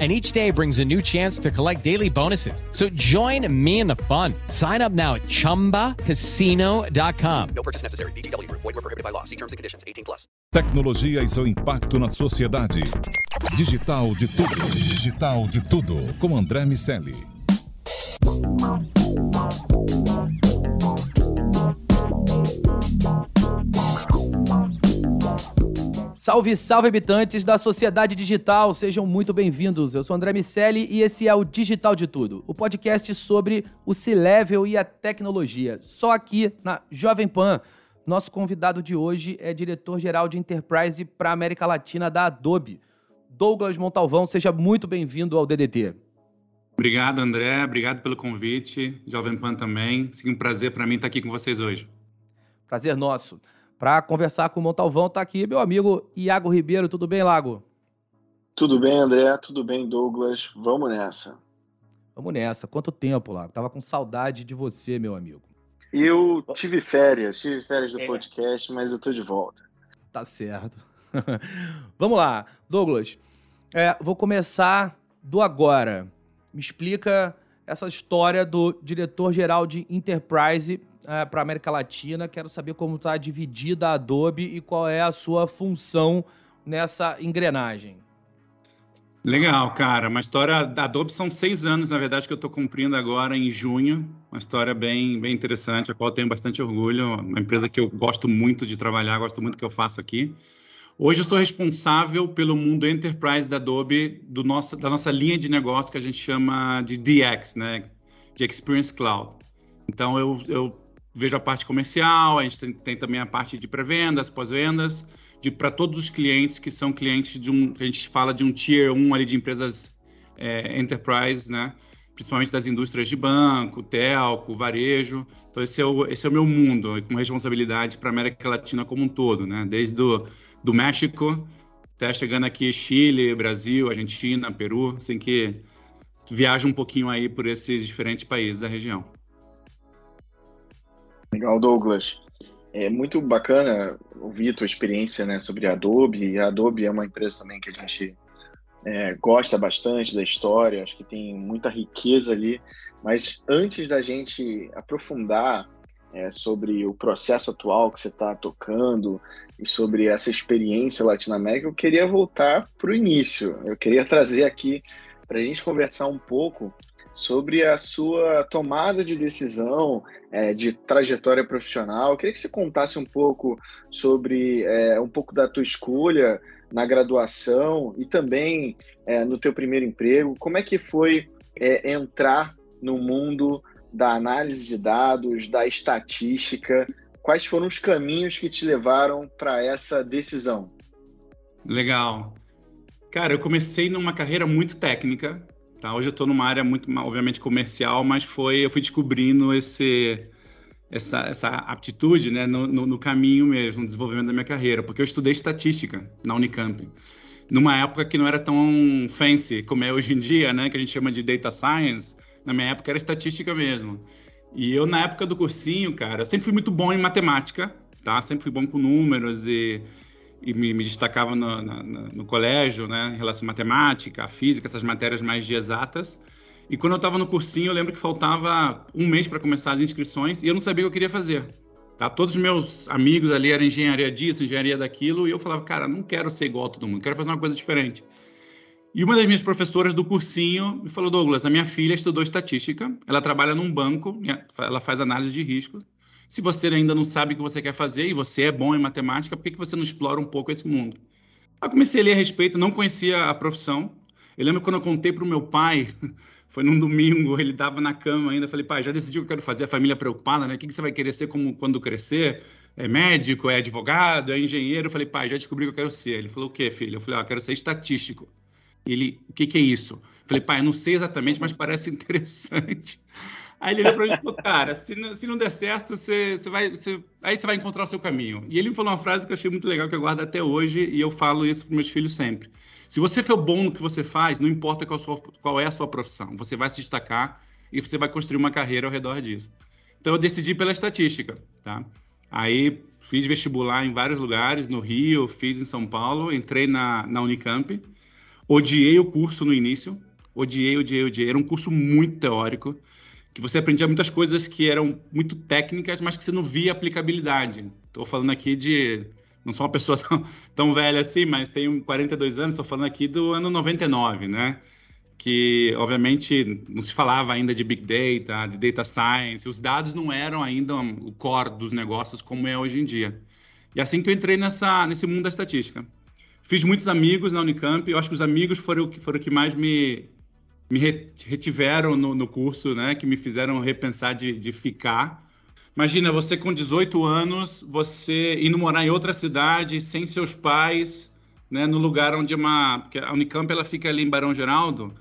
And each day brings a new chance to collect daily bonuses. So join me in the fun. Sign up now at chumbacasino.com. No purchase necessary. BGW. Void were prohibited by law. See terms and conditions. 18 plus. Tecnologia e seu impacto na sociedade. Digital de tudo. Digital de tudo. Com André Miceli. Salve, salve habitantes da sociedade digital, sejam muito bem-vindos. Eu sou André Miceli e esse é o Digital de Tudo, o podcast sobre o C-Level e a tecnologia. Só aqui na Jovem Pan. Nosso convidado de hoje é diretor-geral de Enterprise para a América Latina da Adobe. Douglas Montalvão, seja muito bem-vindo ao DDT. Obrigado, André. Obrigado pelo convite. Jovem Pan também. É um prazer para mim estar aqui com vocês hoje. Prazer nosso. Para conversar com o Montalvão, está aqui meu amigo Iago Ribeiro. Tudo bem, Lago? Tudo bem, André? Tudo bem, Douglas? Vamos nessa. Vamos nessa. Quanto tempo, Lago? Tava com saudade de você, meu amigo. Eu tive férias, tive férias do é. podcast, mas eu tô de volta. Tá certo. Vamos lá, Douglas. É, vou começar do agora. Me explica essa história do diretor-geral de Enterprise é, para América Latina. Quero saber como está dividida a Adobe e qual é a sua função nessa engrenagem. Legal, cara. Uma história da Adobe são seis anos, na verdade, que eu estou cumprindo agora em junho. Uma história bem, bem interessante, a qual tenho bastante orgulho. Uma empresa que eu gosto muito de trabalhar, gosto muito do que eu faço aqui. Hoje eu sou responsável pelo mundo enterprise da Adobe, do da nossa linha de negócio que a gente chama de DX, né? De Experience Cloud. Então eu, eu vejo a parte comercial, a gente tem, tem também a parte de pré-vendas, pós-vendas, para todos os clientes que são clientes de um, a gente fala de um tier 1 ali de empresas é, enterprise, né? Principalmente das indústrias de banco, telco, varejo. Então esse é o, esse é o meu mundo, com responsabilidade para a América Latina como um todo, né? Desde do, do México até chegando aqui Chile, Brasil, Argentina, Peru, assim que viaja um pouquinho aí por esses diferentes países da região. Legal, Douglas. É muito bacana ouvir a tua experiência né, sobre a Adobe. A Adobe é uma empresa também que a gente é, gosta bastante da história, acho que tem muita riqueza ali. Mas antes da gente aprofundar é, sobre o processo atual que você está tocando e sobre essa experiência Latinoamérica, eu queria voltar para o início. Eu queria trazer aqui para a gente conversar um pouco sobre a sua tomada de decisão, é, de trajetória profissional. Eu queria que você contasse um pouco sobre é, um pouco da tua escolha na graduação e também é, no teu primeiro emprego. Como é que foi é, entrar no mundo da análise de dados, da estatística? Quais foram os caminhos que te levaram para essa decisão? Legal. Cara, eu comecei numa carreira muito técnica, Tá? Hoje eu estou numa área muito, obviamente, comercial, mas foi eu fui descobrindo esse, essa, essa aptitude né, no, no, no, caminho mesmo, no desenvolvimento da minha carreira, porque eu estudei estatística na Unicamp, numa época que não era tão fancy como é hoje em dia, né, que a gente chama de data science. Na minha época era estatística mesmo. E eu, na época do cursinho, cara, eu sempre fui muito bom em matemática, tá? Sempre fui bom com números e e me, me destacava no, no, no, colégio, né, em relação à matemática, à física, essas matérias mais de exatas. E quando eu estava no cursinho, eu lembro que faltava um mês para começar as inscrições e eu não sabia o que eu queria fazer. Tá? Todos os meus amigos ali eram engenharia disso, engenharia daquilo, e eu falava, cara, não quero ser igual a todo mundo, quero fazer uma coisa diferente. E uma das minhas professoras do cursinho me falou, Douglas, a minha filha estudou estatística, ela trabalha num banco, ela faz análise de risco, se você ainda não sabe o que você quer fazer e você é bom em matemática, por que, que você não explora um pouco esse mundo? Eu comecei a ler a respeito, não conhecia a profissão. Eu lembro quando eu contei para o meu pai, foi num domingo, ele estava na cama ainda, falei, pai, já decidi o que eu quero fazer, a família preocupada, né? O que, você vai querer ser como, quando crescer? É médico, é advogado, é engenheiro? Eu falei, pai, já descobri o que eu quero ser. Ele falou, o quê, filho? Eu falei, ah, eu quero ser estatístico. Ele, o que, que é isso? Falei, pai, eu não sei exatamente, mas parece interessante. Aí ele olhou pra mim e falou, cara, se não, se não der certo, você, você vai, você, aí você vai encontrar o seu caminho. E ele me falou uma frase que eu achei muito legal, que eu guardo até hoje, e eu falo isso para meus filhos sempre. Se você for bom no que você faz, não importa qual, sua, qual é a sua profissão, você vai se destacar e você vai construir uma carreira ao redor disso. Então eu decidi pela estatística, tá? Aí fiz vestibular em vários lugares, no Rio, fiz em São Paulo, entrei na, na Unicamp, odiei o curso no início, odiei, odiei, odiei. Era um curso muito teórico, que você aprendia muitas coisas que eram muito técnicas, mas que você não via aplicabilidade. Estou falando aqui de. Não sou uma pessoa tão, tão velha assim, mas tenho 42 anos, estou falando aqui do ano 99, né? Que, obviamente, não se falava ainda de Big Data, de Data Science, os dados não eram ainda o core dos negócios como é hoje em dia. E assim que eu entrei nessa, nesse mundo da estatística. Fiz muitos amigos na Unicamp, eu acho que os amigos foram, foram o que mais me, me retiveram no, no, curso, né? Que me fizeram repensar de, de ficar. Imagina, você com 18 anos, você indo morar em outra cidade, sem seus pais, né? No lugar onde uma... Porque a Unicamp, ela fica ali em Barão Geraldo,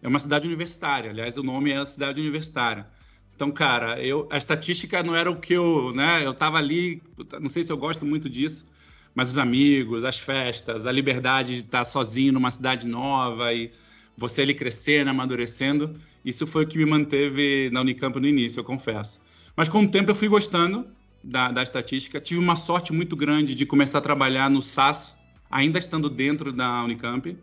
é uma cidade universitária. Aliás, o nome é a cidade universitária. Então, cara, eu, a estatística não era o que eu, né? Eu tava ali, não sei se eu gosto muito disso, mas os amigos, as festas, a liberdade de estar sozinho numa cidade nova e você ali crescendo, amadurecendo. Isso foi o que me manteve na Unicamp no início, eu confesso. Mas com o tempo eu fui gostando da, da estatística. Tive uma sorte muito grande de começar a trabalhar no SAS, ainda estando dentro da Unicamp.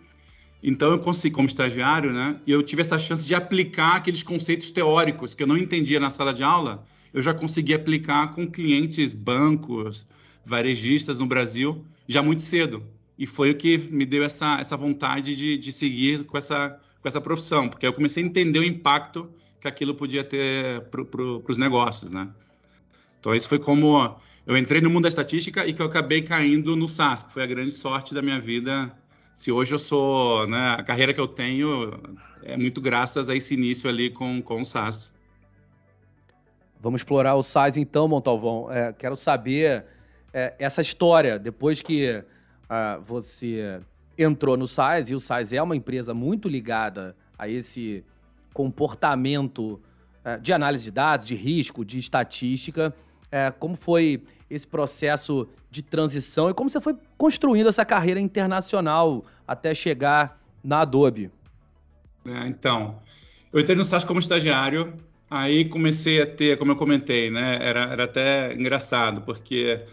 Então eu consegui, como estagiário, né? E eu tive essa chance de aplicar aqueles conceitos teóricos que eu não entendia na sala de aula, eu já consegui aplicar com clientes, bancos, varejistas no Brasil já muito cedo e foi o que me deu essa, essa vontade de, de seguir com essa, com essa profissão, porque eu comecei a entender o impacto que aquilo podia ter para pro, os negócios, né? Então, isso foi como eu entrei no mundo da estatística e que eu acabei caindo no SaaS, que foi a grande sorte da minha vida. Se hoje eu sou, né, a carreira que eu tenho é muito graças a esse início ali com, com o SaaS. Vamos explorar o SaaS então, Montalvão. É, quero saber é, essa história, depois que uh, você entrou no SAIS, e o SAIS é uma empresa muito ligada a esse comportamento uh, de análise de dados, de risco, de estatística. Uh, como foi esse processo de transição e como você foi construindo essa carreira internacional até chegar na Adobe? É, então, eu entrei no SaaS como estagiário, aí comecei a ter, como eu comentei, né, era, era até engraçado, porque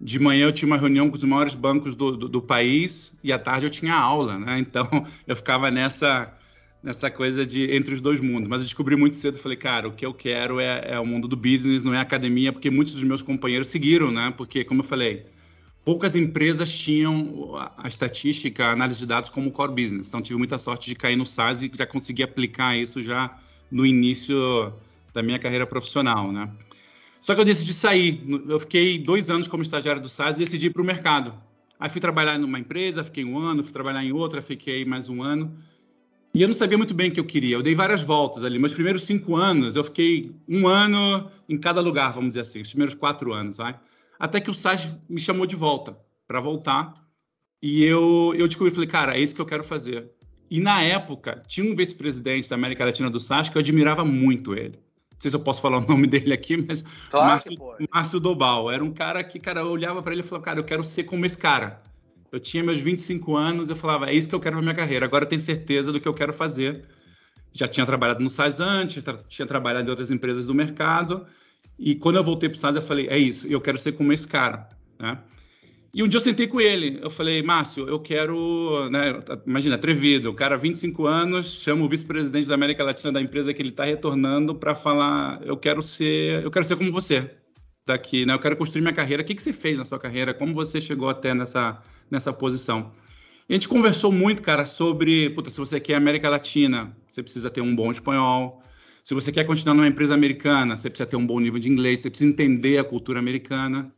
de manhã eu tinha uma reunião com os maiores bancos do, do, do, país e à tarde eu tinha aula, né? Então eu ficava nessa nessa coisa de entre os dois mundos. Mas eu descobri muito cedo, falei, cara, o que eu quero é, é o mundo do business, não é academia, porque muitos dos meus companheiros seguiram, né? Porque, como eu falei, poucas empresas tinham a estatística, a análise de dados como core business. Então tive muita sorte de cair no SaaS e já consegui aplicar isso já no início da minha carreira profissional, né? Só que eu decidi sair. Eu fiquei dois anos como estagiário do SAS e decidi ir para o mercado. Aí fui trabalhar numa empresa, fiquei um ano, fui trabalhar em outra, fiquei mais um ano. E eu não sabia muito bem o que eu queria. Eu dei várias voltas ali. Meus primeiros cinco anos, eu fiquei um ano em cada lugar, vamos dizer assim, os primeiros quatro anos. Até que o SAS me chamou de volta, para voltar. E eu, eu descobri, falei, cara, é isso que eu quero fazer. E na época, tinha um vice-presidente da América Latina do SAS que eu admirava muito ele sei se eu posso falar o nome dele aqui, mas claro Márcio, Márcio Dobal. Era um cara que, cara, eu olhava para ele e falava, cara, eu quero ser como esse cara. Eu tinha meus 25 anos, eu falava, é isso que eu quero para minha carreira. Agora eu tenho certeza do que eu quero fazer. Já tinha trabalhado no SAS antes, tra tinha trabalhado em outras empresas do mercado. E quando eu voltei para o SAS, eu falei, é isso, eu quero ser como esse cara, né? E um dia eu sentei com ele, eu falei, Márcio, eu quero, né, imagina, atrevido, o cara 25 anos, chama o vice-presidente da América Latina da empresa que ele está retornando para falar, eu quero ser, eu quero ser como você daqui, né? Eu quero construir minha carreira. O que, que você fez na sua carreira? Como você chegou até nessa, nessa posição? E a gente conversou muito, cara, sobre, puta, se você quer América Latina, você precisa ter um bom espanhol. Se você quer continuar numa empresa americana, você precisa ter um bom nível de inglês, você precisa entender a cultura americana.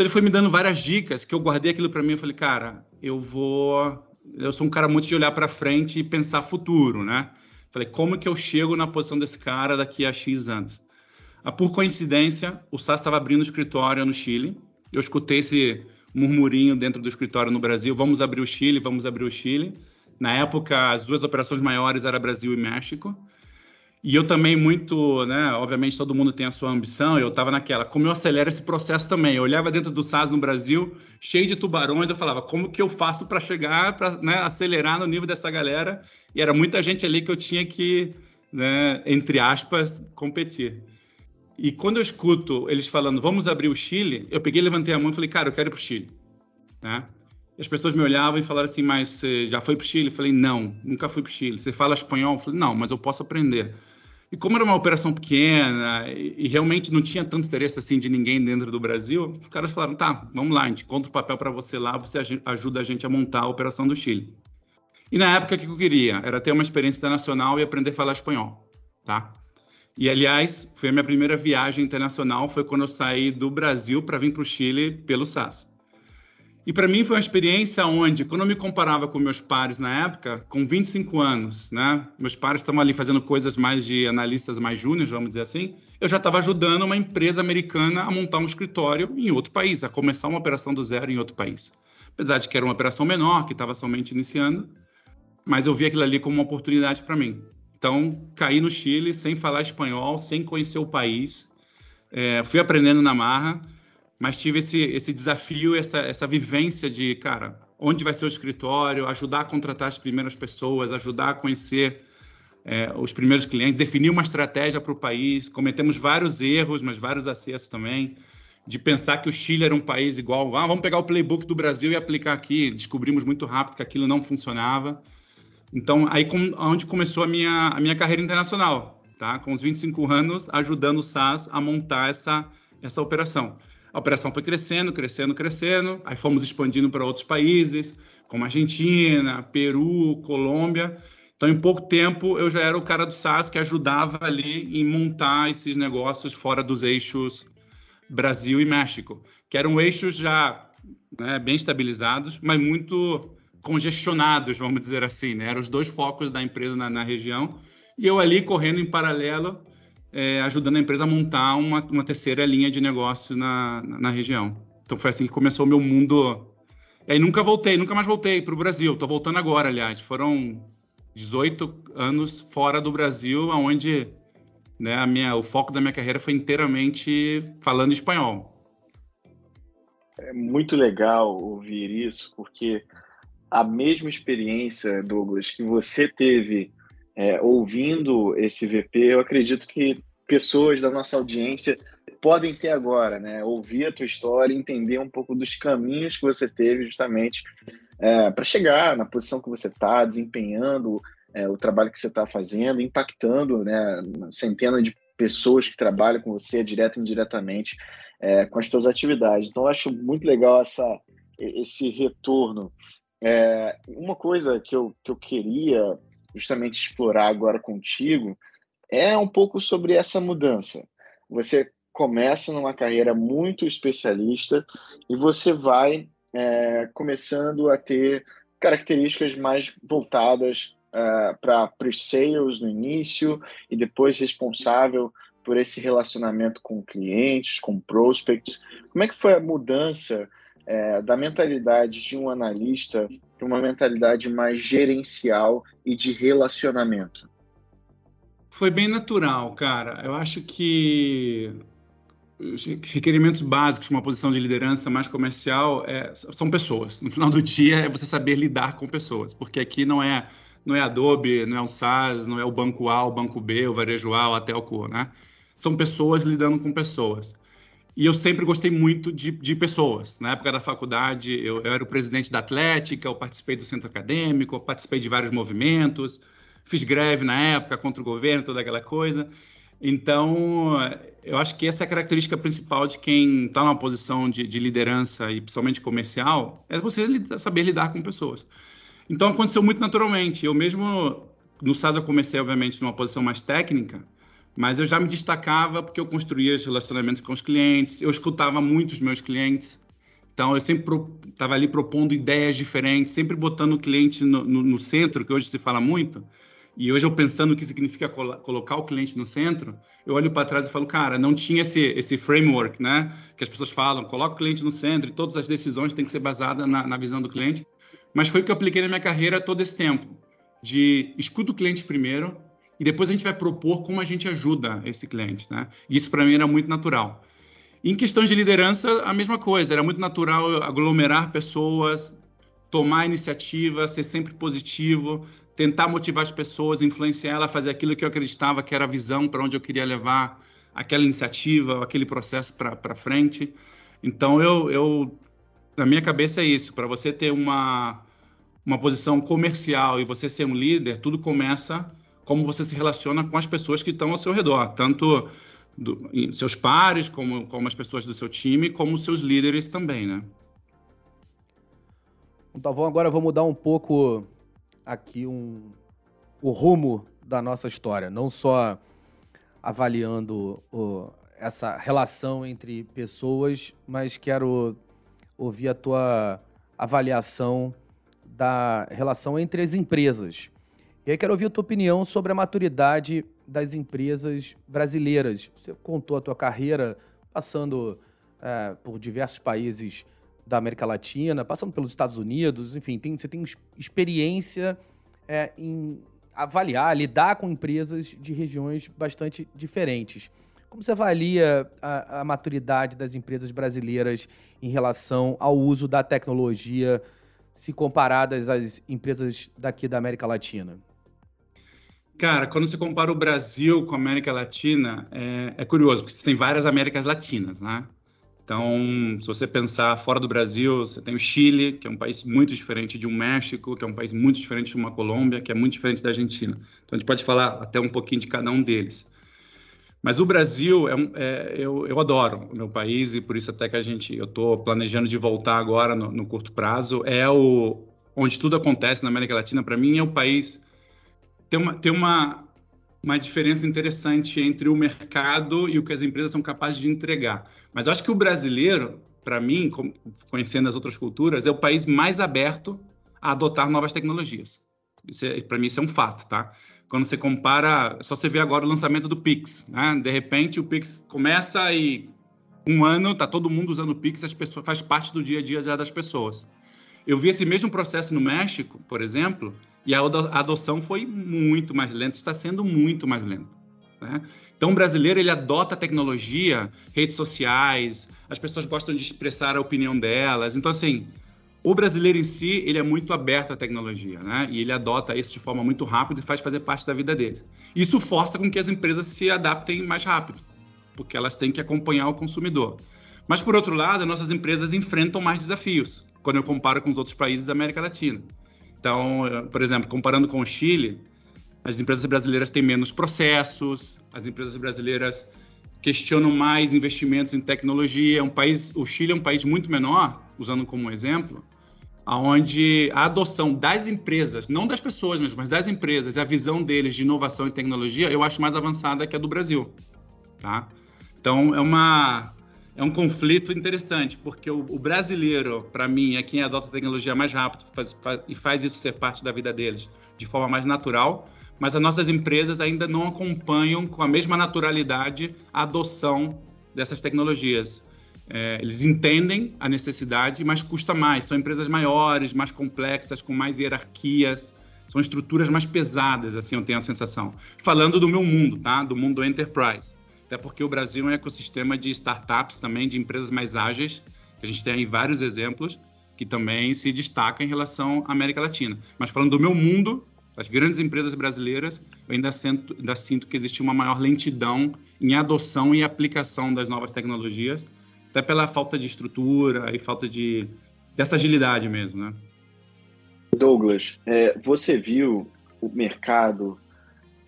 Então ele foi me dando várias dicas que eu guardei aquilo para mim. Eu falei, cara, eu vou. Eu sou um cara muito de olhar para frente e pensar futuro, né? Falei, como que eu chego na posição desse cara daqui a X anos? Ah, por coincidência, o SAS estava abrindo escritório no Chile. Eu escutei esse murmurinho dentro do escritório no Brasil: vamos abrir o Chile, vamos abrir o Chile. Na época, as duas operações maiores eram Brasil e México. E eu também muito, né? Obviamente todo mundo tem a sua ambição. Eu estava naquela, como eu acelero esse processo também. Eu olhava dentro do SAS no Brasil, cheio de tubarões. Eu falava, como que eu faço para chegar, para né, acelerar no nível dessa galera? E era muita gente ali que eu tinha que, né, entre aspas, competir. E quando eu escuto eles falando, vamos abrir o Chile, eu peguei, levantei a mão e falei, cara, eu quero ir para o Chile, né? as pessoas me olhavam e falaram assim, mas você já foi para o Chile? Eu falei, não, nunca fui para o Chile. Você fala espanhol? Eu falei, não, mas eu posso aprender. E como era uma operação pequena e, realmente não tinha tanto interesse assim de ninguém dentro do Brasil, os caras falaram: tá, vamos lá, a gente conta o papel para você lá, você ajuda a gente a montar a operação do Chile. E na época o que eu queria era ter uma experiência internacional e aprender a falar espanhol, tá? E aliás, foi a minha primeira viagem internacional, foi quando eu saí do Brasil para vir para o Chile pelo SAS. E para mim foi uma experiência onde, quando eu me comparava com meus pares na época, com 25 anos, né? Meus pares estavam ali fazendo coisas mais de analistas mais júniores, vamos dizer assim. Eu já estava ajudando uma empresa americana a montar um escritório em outro país, a começar uma operação do zero em outro país. Apesar de que era uma operação menor, que estava somente iniciando, mas eu vi aquilo ali como uma oportunidade para mim. Então, caí no Chile sem falar espanhol, sem conhecer o país, é, fui aprendendo na marra mas tive esse, esse desafio, essa, essa vivência de, cara, onde vai ser o escritório, ajudar a contratar as primeiras pessoas, ajudar a conhecer é, os primeiros clientes, definir uma estratégia para o país. Cometemos vários erros, mas vários acertos também, de pensar que o Chile era um país igual, ah, vamos pegar o playbook do Brasil e aplicar aqui. Descobrimos muito rápido que aquilo não funcionava. Então, aí com, onde começou a minha, a minha carreira internacional, tá? Com os 25 anos, ajudando o SAS a montar essa, essa operação. A operação foi crescendo, crescendo, crescendo. Aí fomos expandindo para outros países, como Argentina, Peru, Colômbia. Então, em pouco tempo, eu já era o cara do SaaS que ajudava ali em montar esses negócios fora dos eixos Brasil e México, que eram eixos já né, bem estabilizados, mas muito congestionados, vamos dizer assim. Né? Eram os dois focos da empresa na, na região. E eu ali correndo em paralelo é, ajudando a empresa a montar uma, uma terceira linha de negócio na, na, na, região. Então foi assim que começou o meu mundo. E aí nunca voltei, nunca mais voltei para o Brasil. Estou voltando agora, aliás. Foram 18 anos fora do Brasil, onde né, a minha, o foco da minha carreira foi inteiramente falando espanhol. É muito legal ouvir isso, porque a mesma experiência, Douglas, que você teve é, ouvindo esse VP, eu acredito que pessoas da nossa audiência podem ter agora, né? Ouvir a tua história, entender um pouco dos caminhos que você teve justamente é, para chegar na posição que você está, desempenhando é, o trabalho que você está fazendo, impactando né, centenas de pessoas que trabalham com você, direto e indiretamente, é, com as suas atividades. Então, eu acho muito legal essa, esse retorno. É, uma coisa que eu, que eu queria justamente explorar agora contigo é um pouco sobre essa mudança. Você começa numa carreira muito especialista e você vai é, começando a ter características mais voltadas uh, para pre-sales no início e depois responsável por esse relacionamento com clientes, com prospects. Como é que foi a mudança é, da mentalidade de um analista para uma mentalidade mais gerencial e de relacionamento? Foi bem natural, cara. Eu acho que os requerimentos básicos de uma posição de liderança mais comercial é, são pessoas. No final do dia é você saber lidar com pessoas, porque aqui não é não é Adobe, não é o SaaS, não é o banco A, o banco B, o varejo A, o Atelco, né? São pessoas lidando com pessoas. E eu sempre gostei muito de, de pessoas. Na época da faculdade, eu, eu, era o presidente da Atlética, eu participei do centro acadêmico, eu participei de vários movimentos, fiz greve na época contra o governo, toda aquela coisa. Então, eu acho que essa é a característica principal de quem está numa posição de, de, liderança e principalmente comercial, é você saber lidar com pessoas. Então, aconteceu muito naturalmente. Eu mesmo, no SAS, eu comecei, obviamente, numa posição mais técnica, mas eu já me destacava porque eu construía os relacionamentos com os clientes, eu escutava muito os meus clientes. Então, eu sempre estava ali propondo ideias diferentes, sempre botando o cliente no, no, no, centro, que hoje se fala muito. E hoje eu pensando o que significa col colocar o cliente no centro, eu olho para trás e falo, cara, não tinha esse, esse framework, né? Que as pessoas falam, coloca o cliente no centro e todas as decisões têm que ser basadas na, na visão do cliente. Mas foi o que eu apliquei na minha carreira todo esse tempo, de escuta o cliente primeiro, e depois a gente vai propor como a gente ajuda esse cliente. Né? Isso para mim era muito natural. Em questões de liderança, a mesma coisa. Era muito natural aglomerar pessoas, tomar iniciativa, ser sempre positivo, tentar motivar as pessoas, influenciar ela a fazer aquilo que eu acreditava que era a visão para onde eu queria levar aquela iniciativa, aquele processo para frente. Então, eu, eu, na minha cabeça é isso. Para você ter uma, uma posição comercial e você ser um líder, tudo começa como você se relaciona com as pessoas que estão ao seu redor, tanto do, seus pares, como, como as pessoas do seu time, como seus líderes também, né? Então, vamos agora vou mudar um pouco aqui um, o rumo da nossa história, não só avaliando o, essa relação entre pessoas, mas quero ouvir a tua avaliação da relação entre as empresas. E aí quero ouvir a tua opinião sobre a maturidade das empresas brasileiras. Você contou a tua carreira passando é, por diversos países da América Latina, passando pelos Estados Unidos, enfim, tem, você tem experiência é, em avaliar, lidar com empresas de regiões bastante diferentes. Como você avalia a, a, maturidade das empresas brasileiras em relação ao uso da tecnologia, se comparadas às empresas daqui da América Latina? Cara, quando você compara o Brasil com a América Latina, é, é curioso, porque você tem várias Américas Latinas, né? Então, se você pensar fora do Brasil, você tem o Chile, que é um país muito diferente de um México, que é um país muito diferente de uma Colômbia, que é muito diferente da Argentina. Então, a gente pode falar até um pouquinho de cada um deles. Mas o Brasil, é, é eu, eu, adoro o meu país e por isso até que a gente, eu estou planejando de voltar agora no, no, curto prazo. É o onde tudo acontece na América Latina. Para mim é o país tem uma, tem uma uma diferença interessante entre o mercado e o que as empresas são capazes de entregar. Mas acho que o brasileiro, para mim, conhecendo as outras culturas, é o país mais aberto a adotar novas tecnologias. É, para mim isso é um fato, tá? Quando você compara, só você ver agora o lançamento do Pix, né? De repente o Pix começa e um ano tá todo mundo usando o Pix, as pessoas faz parte do dia a dia das pessoas. Eu vi esse mesmo processo no México, por exemplo, e a adoção foi muito mais lenta, está sendo muito mais lenta. Né? Então, o brasileiro ele adota a tecnologia, redes sociais, as pessoas gostam de expressar a opinião delas. Então, assim, o brasileiro em si ele é muito aberto à tecnologia, né? E ele adota isso de forma muito rápida e faz fazer parte da vida dele. Isso força com que as empresas se adaptem mais rápido, porque elas têm que acompanhar o consumidor. Mas por outro lado, nossas empresas enfrentam mais desafios quando eu comparo com os outros países da América Latina. Então, por exemplo, comparando com o Chile, as empresas brasileiras têm menos processos, as empresas brasileiras questionam mais investimentos em tecnologia. É um país, o Chile é um país muito menor, usando como exemplo, aonde a adoção das empresas, não das pessoas mesmo, mas das empresas, a visão deles de inovação e tecnologia, eu acho mais avançada que a do Brasil, tá? Então é uma é um conflito interessante, porque o, o brasileiro, para mim, é quem adota a tecnologia mais rápido faz, faz, e faz isso ser parte da vida deles de forma mais natural, mas as nossas empresas ainda não acompanham com a mesma naturalidade a adoção dessas tecnologias. É, eles entendem a necessidade, mas custa mais. São empresas maiores, mais complexas, com mais hierarquias, são estruturas mais pesadas, assim eu tenho a sensação. Falando do meu mundo, tá? Do mundo enterprise até porque o Brasil é um ecossistema de startups também, de empresas mais ágeis. A gente tem aí vários exemplos que também se destacam em relação à América Latina. Mas falando do meu mundo, das grandes empresas brasileiras, eu ainda sinto, ainda sinto que existe uma maior lentidão em adoção e aplicação das novas tecnologias, até pela falta de estrutura e falta de dessa agilidade mesmo, né? Douglas, é, você viu o mercado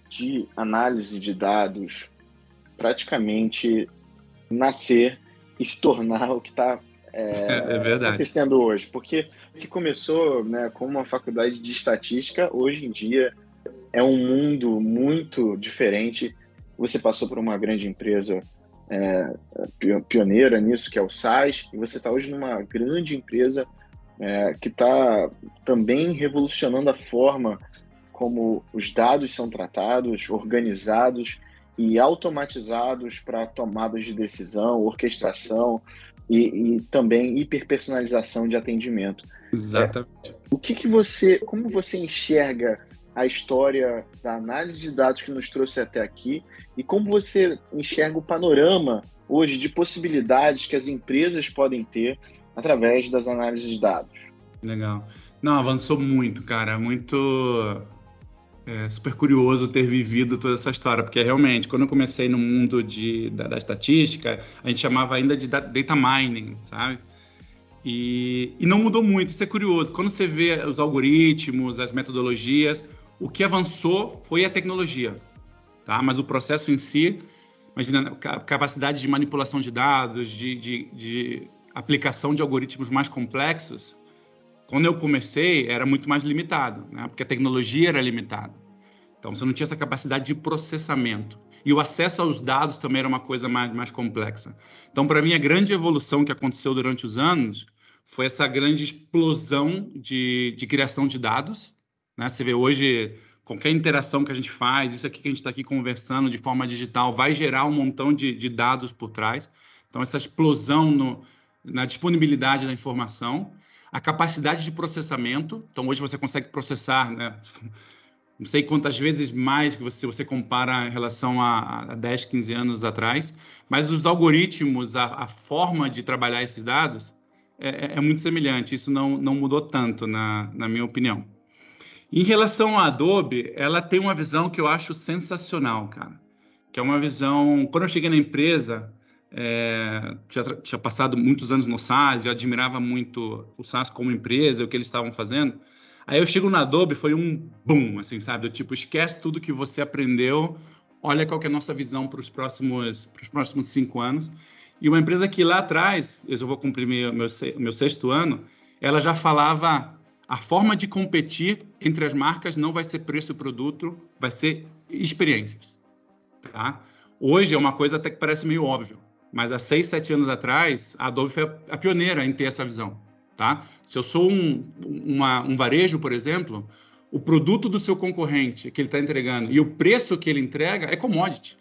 de análise de dados praticamente nascer e se tornar o que está é, é acontecendo hoje. Porque o que começou né, como uma faculdade de estatística, hoje em dia é um mundo muito diferente. Você passou por uma grande empresa é, pioneira nisso, que é o SAIS, e você está hoje numa grande empresa é, que está também revolucionando a forma como os dados são tratados, organizados e automatizados para tomadas de decisão, orquestração e, e também hiperpersonalização de atendimento. Exatamente. É, o que, que você, como você enxerga a história da análise de dados que nos trouxe até aqui e como você enxerga o panorama hoje de possibilidades que as empresas podem ter através das análises de dados. Legal. Não, avançou muito, cara. Muito é, super curioso ter vivido toda essa história, porque realmente, quando eu comecei no mundo de, da, da estatística, a gente chamava ainda de data mining, sabe? E, e, não mudou muito, isso é curioso. Quando você vê os algoritmos, as metodologias, o que avançou foi a tecnologia, tá? Mas o processo em si, imagina a capacidade de manipulação de dados, de, de, de aplicação de algoritmos mais complexos, quando eu comecei, era muito mais limitado, né? porque a tecnologia era limitada. Então, você não tinha essa capacidade de processamento. E o acesso aos dados também era uma coisa mais, mais complexa. Então, para mim, a grande evolução que aconteceu durante os anos foi essa grande explosão de, de criação de dados. Né? Você vê hoje, qualquer interação que a gente faz, isso aqui que a gente está aqui conversando de forma digital, vai gerar um montão de, de dados por trás. Então, essa explosão no, na disponibilidade da informação a capacidade de processamento. Então, hoje você consegue processar, né? não sei quantas vezes mais que você, você compara em relação a, a 10, 15 anos atrás, mas os algoritmos, a, a forma de trabalhar esses dados é, é, é, muito semelhante. Isso não, não mudou tanto, na, na minha opinião. Em relação à Adobe, ela tem uma visão que eu acho sensacional, cara. Que é uma visão. Quando eu cheguei na empresa, é, tinha, tinha, passado muitos anos no SaaS, eu admirava muito o SaaS como empresa, o que eles estavam fazendo. Aí eu chego na Adobe, foi um boom, assim, sabe? Eu, tipo, esquece tudo que você aprendeu, olha qual é a nossa visão para os próximos, próximos cinco anos. E uma empresa que lá atrás, eu vou cumprir meu, meu, meu sexto ano, ela já falava a forma de competir entre as marcas não vai ser preço produto, vai ser experiências. Tá? Hoje é uma coisa até que parece meio óbvio. Mas há seis, sete anos atrás, a Adobe foi a pioneira em ter essa visão. Tá? Se eu sou um, uma, um varejo, por exemplo, o produto do seu concorrente que ele está entregando e o preço que ele entrega é commodity.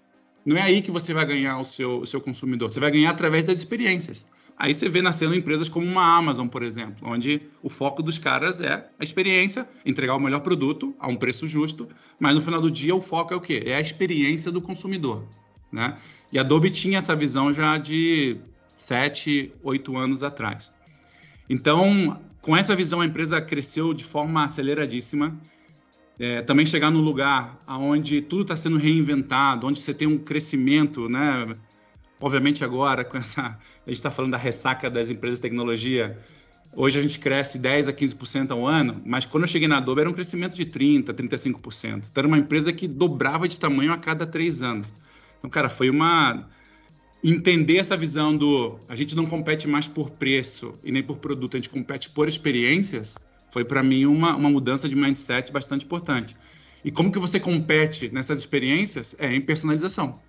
Não é aí que você vai ganhar o seu, o seu consumidor. Você vai ganhar através das experiências. Aí você vê nascendo empresas como uma Amazon, por exemplo, onde o foco dos caras é a experiência, entregar o melhor produto a um preço justo, mas no final do dia o foco é o quê? É a experiência do consumidor. Né? E a Adobe tinha essa visão já de sete, oito anos atrás. Então, com essa visão, a empresa cresceu de forma aceleradíssima. É, também chegar no lugar onde tudo está sendo reinventado, onde você tem um crescimento, né? Obviamente agora, com essa, a gente está falando da ressaca das empresas de tecnologia, hoje a gente cresce 10 a 15% ao ano, mas quando eu cheguei na Adobe era um crescimento de 30, 35%. Então era uma empresa que dobrava de tamanho a cada três anos. Então, cara, foi uma entender essa visão do a gente não compete mais por preço e nem por produto, a gente compete por experiências, foi para mim uma, uma mudança de mindset bastante importante. E como que você compete nessas experiências? É em personalização.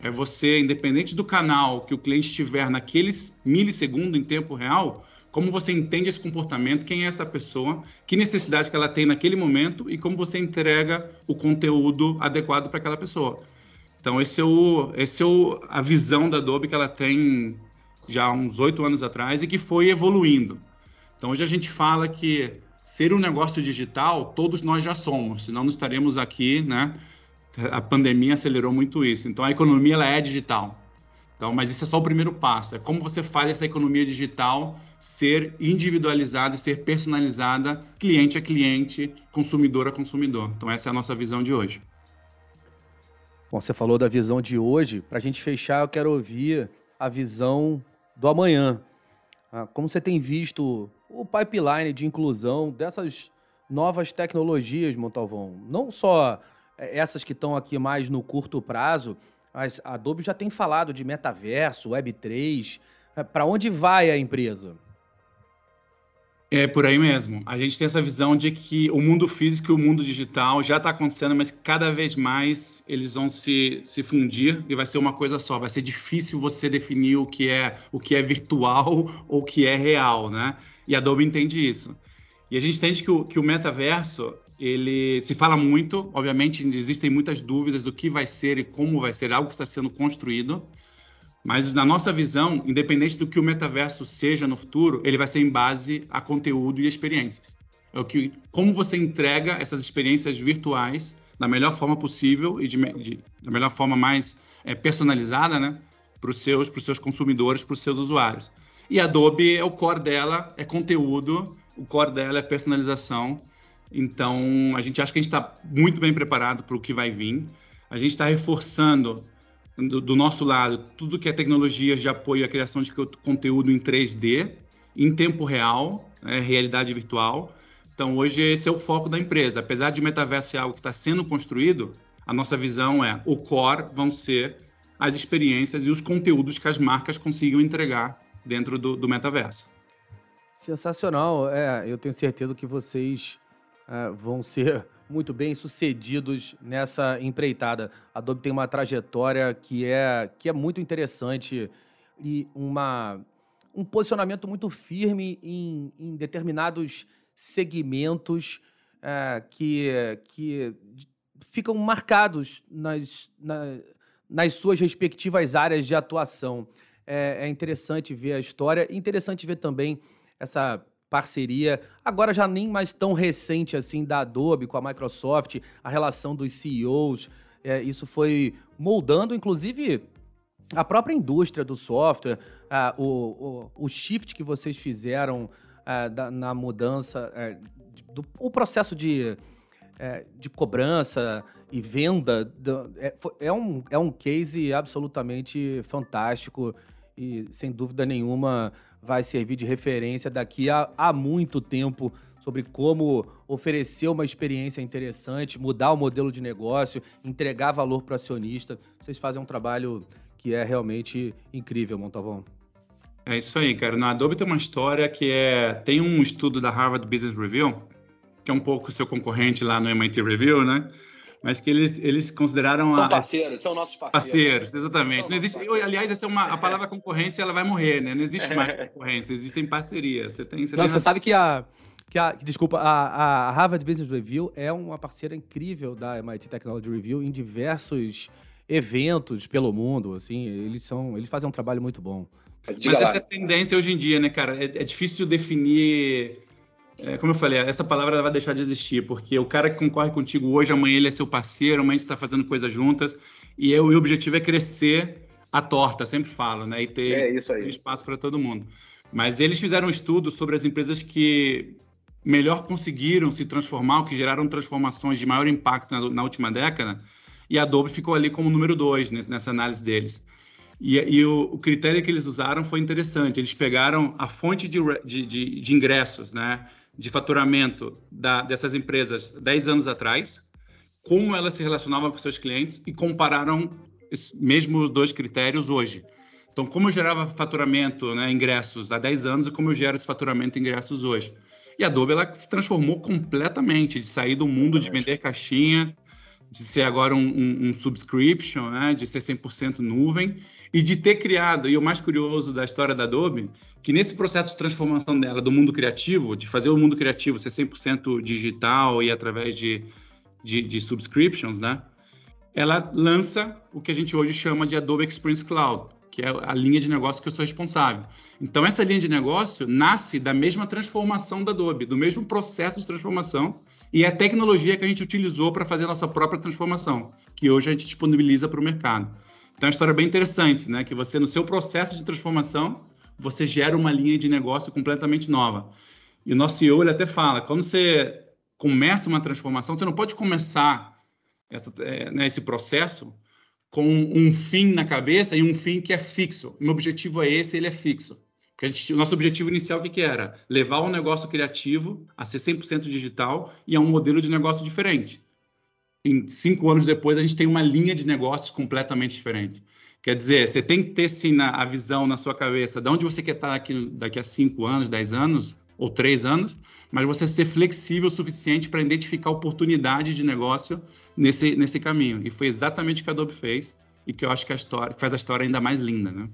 É você, independente do canal que o cliente estiver naqueles milissegundos em tempo real, como você entende esse comportamento, quem é essa pessoa, que necessidade que ela tem naquele momento e como você entrega o conteúdo adequado para aquela pessoa. Então, esse é, o, esse é o, a visão da Adobe que ela tem já há uns oito anos atrás e que foi evoluindo. Então, hoje a gente fala que ser um negócio digital, todos nós já somos, senão não estaremos aqui, né? A pandemia acelerou muito isso. Então, a economia ela é digital. Então, mas isso é só o primeiro passo. É como você faz essa economia digital ser individualizada ser personalizada, cliente a cliente, consumidor a consumidor. Então, essa é a nossa visão de hoje. Bom, você falou da visão de hoje. Para a gente fechar, eu quero ouvir a visão do amanhã. Ah, como você tem visto o pipeline de inclusão dessas novas tecnologias, Montalvão? Não só é, essas que estão aqui mais no curto prazo, mas a Adobe já tem falado de metaverso, Web3. É, Para onde vai a empresa? É por aí mesmo. A gente tem essa visão de que o mundo físico e o mundo digital já está acontecendo, mas cada vez mais eles vão se, se fundir e vai ser uma coisa só. Vai ser difícil você definir o que é o que é virtual ou o que é real, né? E a Adobe entende isso. E a gente entende que o, que o metaverso ele se fala muito, obviamente existem muitas dúvidas do que vai ser e como vai ser algo que está sendo construído. Mas na nossa visão, independente do que o metaverso seja no futuro, ele vai ser em base a conteúdo e experiências. é o que, como você entrega essas experiências virtuais da melhor forma possível e de, de da melhor forma mais é, personalizada, né, para os seus, seus consumidores, para os seus usuários. E a Adobe, é o core dela é conteúdo, o core dela é personalização. Então, a gente acha que a gente está muito bem preparado para o que vai vir. A gente está reforçando do, do, nosso lado tudo que é tecnologias de apoio à criação de conteúdo em 3D, em tempo real, né, realidade virtual. Então, hoje esse é o foco da empresa. Apesar de metaverso ser algo que está sendo construído, a nossa visão é o core vão ser as experiências e os conteúdos que as marcas consigam entregar dentro do, do metaverso. Sensacional. É, eu tenho certeza que vocês é, vão ser muito bem sucedidos nessa empreitada. A Adobe tem uma trajetória que é, que é muito interessante e uma, um posicionamento muito firme em, em determinados segmentos é, que, que ficam marcados nas, na, nas suas respectivas áreas de atuação. É, é interessante ver a história, interessante ver também essa parceria, agora já nem mais tão recente assim, da Adobe com a Microsoft, a relação dos CEOs. É, isso foi moldando, inclusive, a própria indústria do software, o, o, o, shift que vocês fizeram da, na mudança, é, do, o processo de, é, de cobrança e venda, do, é, é, um, é um case absolutamente fantástico e, sem dúvida nenhuma, vai servir de referência daqui a, a muito tempo sobre como oferecer uma experiência interessante, mudar o modelo de negócio, entregar valor para o acionista. Vocês fazem um trabalho que é realmente incrível, Montalvão. É isso aí, cara. Na Adobe tem uma história que é. Tem um estudo da Harvard Business Review, que é um pouco seu concorrente lá no MIT Review, né? Mas que eles, eles consideraram... São a, parceiros, são nossos parceiros. Parceiros, exatamente. Não existe, aliás, essa é uma, a palavra concorrência ela vai morrer, né? Não existe mais concorrência, existem parcerias. Você tem, você Não, tem você sabe que a, que a, desculpa, a, a, Harvard Business Review é uma parceira incrível da MIT Technology Review em diversos eventos pelo mundo, assim, eles são, eles fazem um trabalho muito bom. Mas, Mas essa é a tendência hoje em dia, né, cara? É, é difícil definir é, como eu falei, essa palavra vai deixar de existir, porque o cara que concorre contigo hoje, amanhã ele é seu parceiro, amanhã a gente está fazendo coisas juntas, e eu, o objetivo é crescer a torta, sempre falo, né? E ter, é espaço para todo mundo. Mas eles fizeram um estudo sobre as empresas que melhor conseguiram se transformar, que geraram transformações de maior impacto na, na última década, e a Adobe ficou ali como número dois nessa análise deles. E, e o, o, critério que eles usaram foi interessante. Eles pegaram a fonte de, de, de, de ingressos, né? De faturamento da, dessas empresas 10 anos atrás, como elas se relacionavam com seus clientes e compararam esses mesmos dois critérios hoje. Então, como eu gerava faturamento, né, ingressos há 10 anos e como eu gero esse faturamento ingressos hoje. E a Adobe ela se transformou completamente, de sair do mundo de vender caixinha, de ser agora um, um, um subscription, né, de ser 100% nuvem, e de ter criado, e o mais curioso da história da Adobe, que nesse processo de transformação dela do mundo criativo, de fazer o mundo criativo ser 100% digital e através de, de, de, subscriptions, né, ela lança o que a gente hoje chama de Adobe Experience Cloud, que é a linha de negócio que eu sou responsável. Então, essa linha de negócio nasce da mesma transformação da Adobe, do mesmo processo de transformação, e é a tecnologia que a gente utilizou para fazer a nossa própria transformação, que hoje a gente disponibiliza para o mercado. Então, é uma história bem interessante, né? Que você, no seu processo de transformação, você gera uma linha de negócio completamente nova. E o nosso CEO, ele até fala, quando você começa uma transformação, você não pode começar essa, é, né, esse processo com um fim na cabeça e um fim que é fixo. Meu objetivo é esse, ele é fixo. Porque gente, o nosso objetivo inicial, que, que era? Levar um negócio criativo a ser 100% digital e a um modelo de negócio diferente. Em cinco anos depois, a gente tem uma linha de negócios completamente diferente. Quer dizer, você tem que ter sim a visão na sua cabeça de onde você quer estar daqui, daqui a cinco anos, dez anos ou três anos, mas você ser flexível o suficiente para identificar oportunidade de negócio nesse, nesse caminho. E foi exatamente o que a Adobe fez e que eu acho que, a história, que faz a história ainda mais linda, né?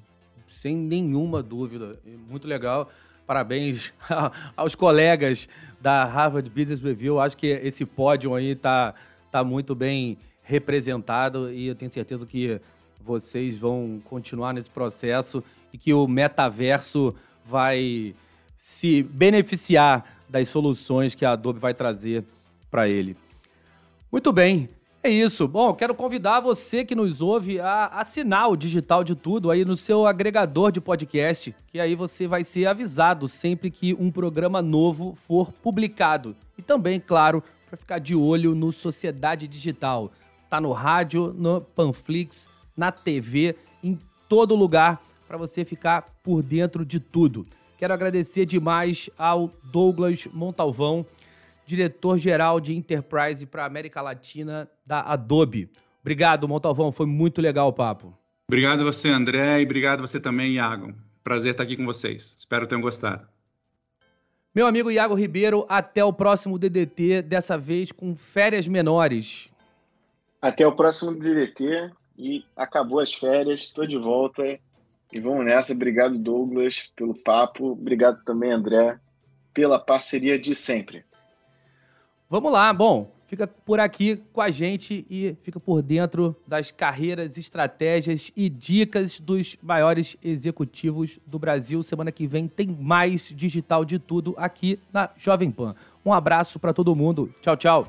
sem nenhuma dúvida. Muito legal. Parabéns aos colegas da Harvard Business Review. Acho que esse pódio aí está tá muito bem representado e eu tenho certeza que vocês vão continuar nesse processo e que o metaverso vai se beneficiar das soluções que a Adobe vai trazer para ele. Muito bem, é isso. Bom, quero convidar você que nos ouve a assinar o Digital de Tudo aí no seu agregador de podcast, que aí você vai ser avisado sempre que um programa novo for publicado. E também, claro, para ficar de olho no Sociedade Digital. Tá no rádio, no Panflix, na TV, em todo lugar para você ficar por dentro de tudo. Quero agradecer demais ao Douglas Montalvão, diretor-geral de Enterprise para América Latina da Adobe. Obrigado, Montalvão, foi muito legal o papo. Obrigado a você, André, e obrigado a você também, Iago. Prazer estar aqui com vocês. Espero que tenham gostado. Meu amigo Iago Ribeiro, até o próximo DDT, dessa vez com férias menores. Até o próximo DDT e acabou as férias, estou de volta e vamos nessa. Obrigado, Douglas, pelo papo. Obrigado também, André, pela parceria de sempre. Vamos lá, bom, fica por aqui com a gente e fica por dentro das carreiras, estratégias e dicas dos maiores executivos do Brasil. Semana que vem tem mais digital de tudo aqui na Jovem Pan. Um abraço para todo mundo. Tchau, tchau.